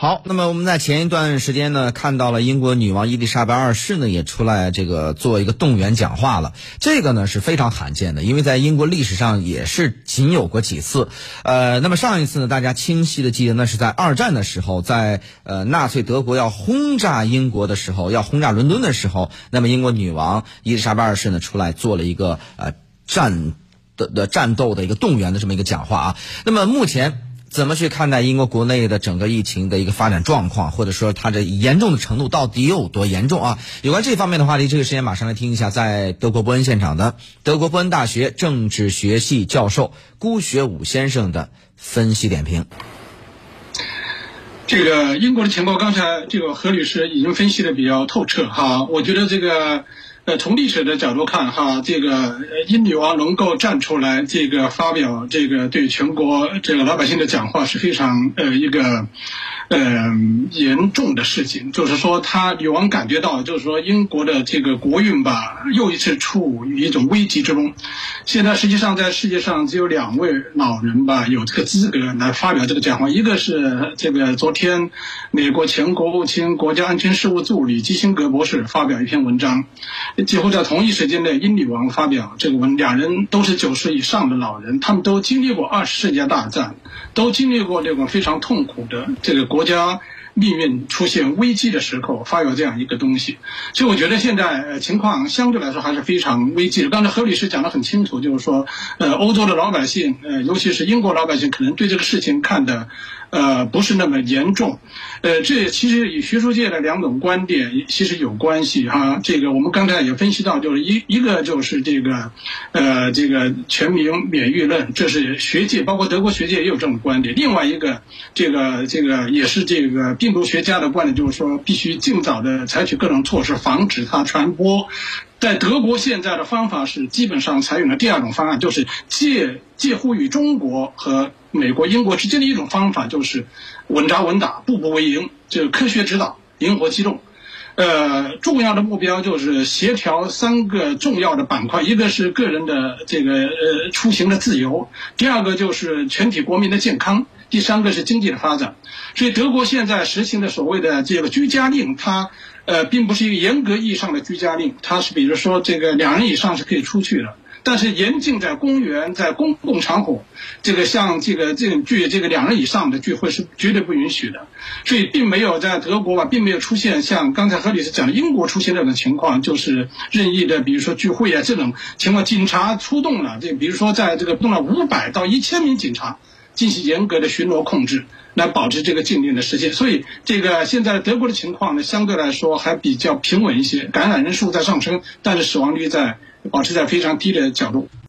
好，那么我们在前一段时间呢，看到了英国女王伊丽莎白二世呢也出来这个做一个动员讲话了，这个呢是非常罕见的，因为在英国历史上也是仅有过几次。呃，那么上一次呢，大家清晰的记得，那是在二战的时候，在呃纳粹德国要轰炸英国的时候，要轰炸伦敦的时候，那么英国女王伊丽莎白二世呢出来做了一个呃战的的战斗的一个动员的这么一个讲话啊。那么目前。怎么去看待英国国内的整个疫情的一个发展状况，或者说它的严重的程度到底有多严重啊？有关这方面的话题，这个时间马上来听一下，在德国伯恩现场的德国伯恩大学政治学系教授辜学武先生的分析点评。这个英国的情报，刚才这个何律师已经分析的比较透彻哈，我觉得这个。呃，从历史的角度看，哈，这个英女王能够站出来，这个发表这个对全国这个老百姓的讲话，是非常呃一个。呃，严重的事情就是说，他女王感觉到，就是说英国的这个国运吧，又一次处于一种危机之中。现在实际上在世界上只有两位老人吧，有这个资格来发表这个讲话，一个是这个昨天美国前国务卿、国家安全事务助理基辛格博士发表一篇文章，几乎在同一时间内，英女王发表这个文，两人都是九十以上的老人，他们都经历过二十世纪大战，都经历过这种非常痛苦的这个国。国家命运出现危机的时候，发表这样一个东西，所以我觉得现在情况相对来说还是非常危机的。刚才何律师讲得很清楚，就是说，呃，欧洲的老百姓，呃，尤其是英国老百姓，可能对这个事情看的。呃，不是那么严重，呃，这其实与学术界的两种观点其实有关系哈。这个我们刚才也分析到，就是一一个就是这个，呃，这个全民免疫论，这是学界，包括德国学界也有这种观点。另外一个，这个这个也是这个病病毒学家的观点，就是说必须尽早的采取各种措施，防止它传播。在德国现在的方法是基本上采用了第二种方案，就是介介乎于中国和美国、英国之间的一种方法，就是稳扎稳打、步步为营，就是科学指导、灵活机动。呃，重要的目标就是协调三个重要的板块，一个是个人的这个呃出行的自由，第二个就是全体国民的健康，第三个是经济的发展。所以德国现在实行的所谓的这个居家令，它。呃，并不是一个严格意义上的居家令，它是比如说这个两人以上是可以出去的，但是严禁在公园、在公共场合，这个像这个这种聚这个两人以上的聚会是绝对不允许的。所以，并没有在德国吧，并没有出现像刚才何律师讲的英国出现这种情况，就是任意的，比如说聚会啊这种情况，警察出动了，这比如说在这个动了五百到一千名警察。进行严格的巡逻控制，来保持这个禁令的实现。所以，这个现在德国的情况呢，相对来说还比较平稳一些，感染人数在上升，但是死亡率在保持在非常低的角度。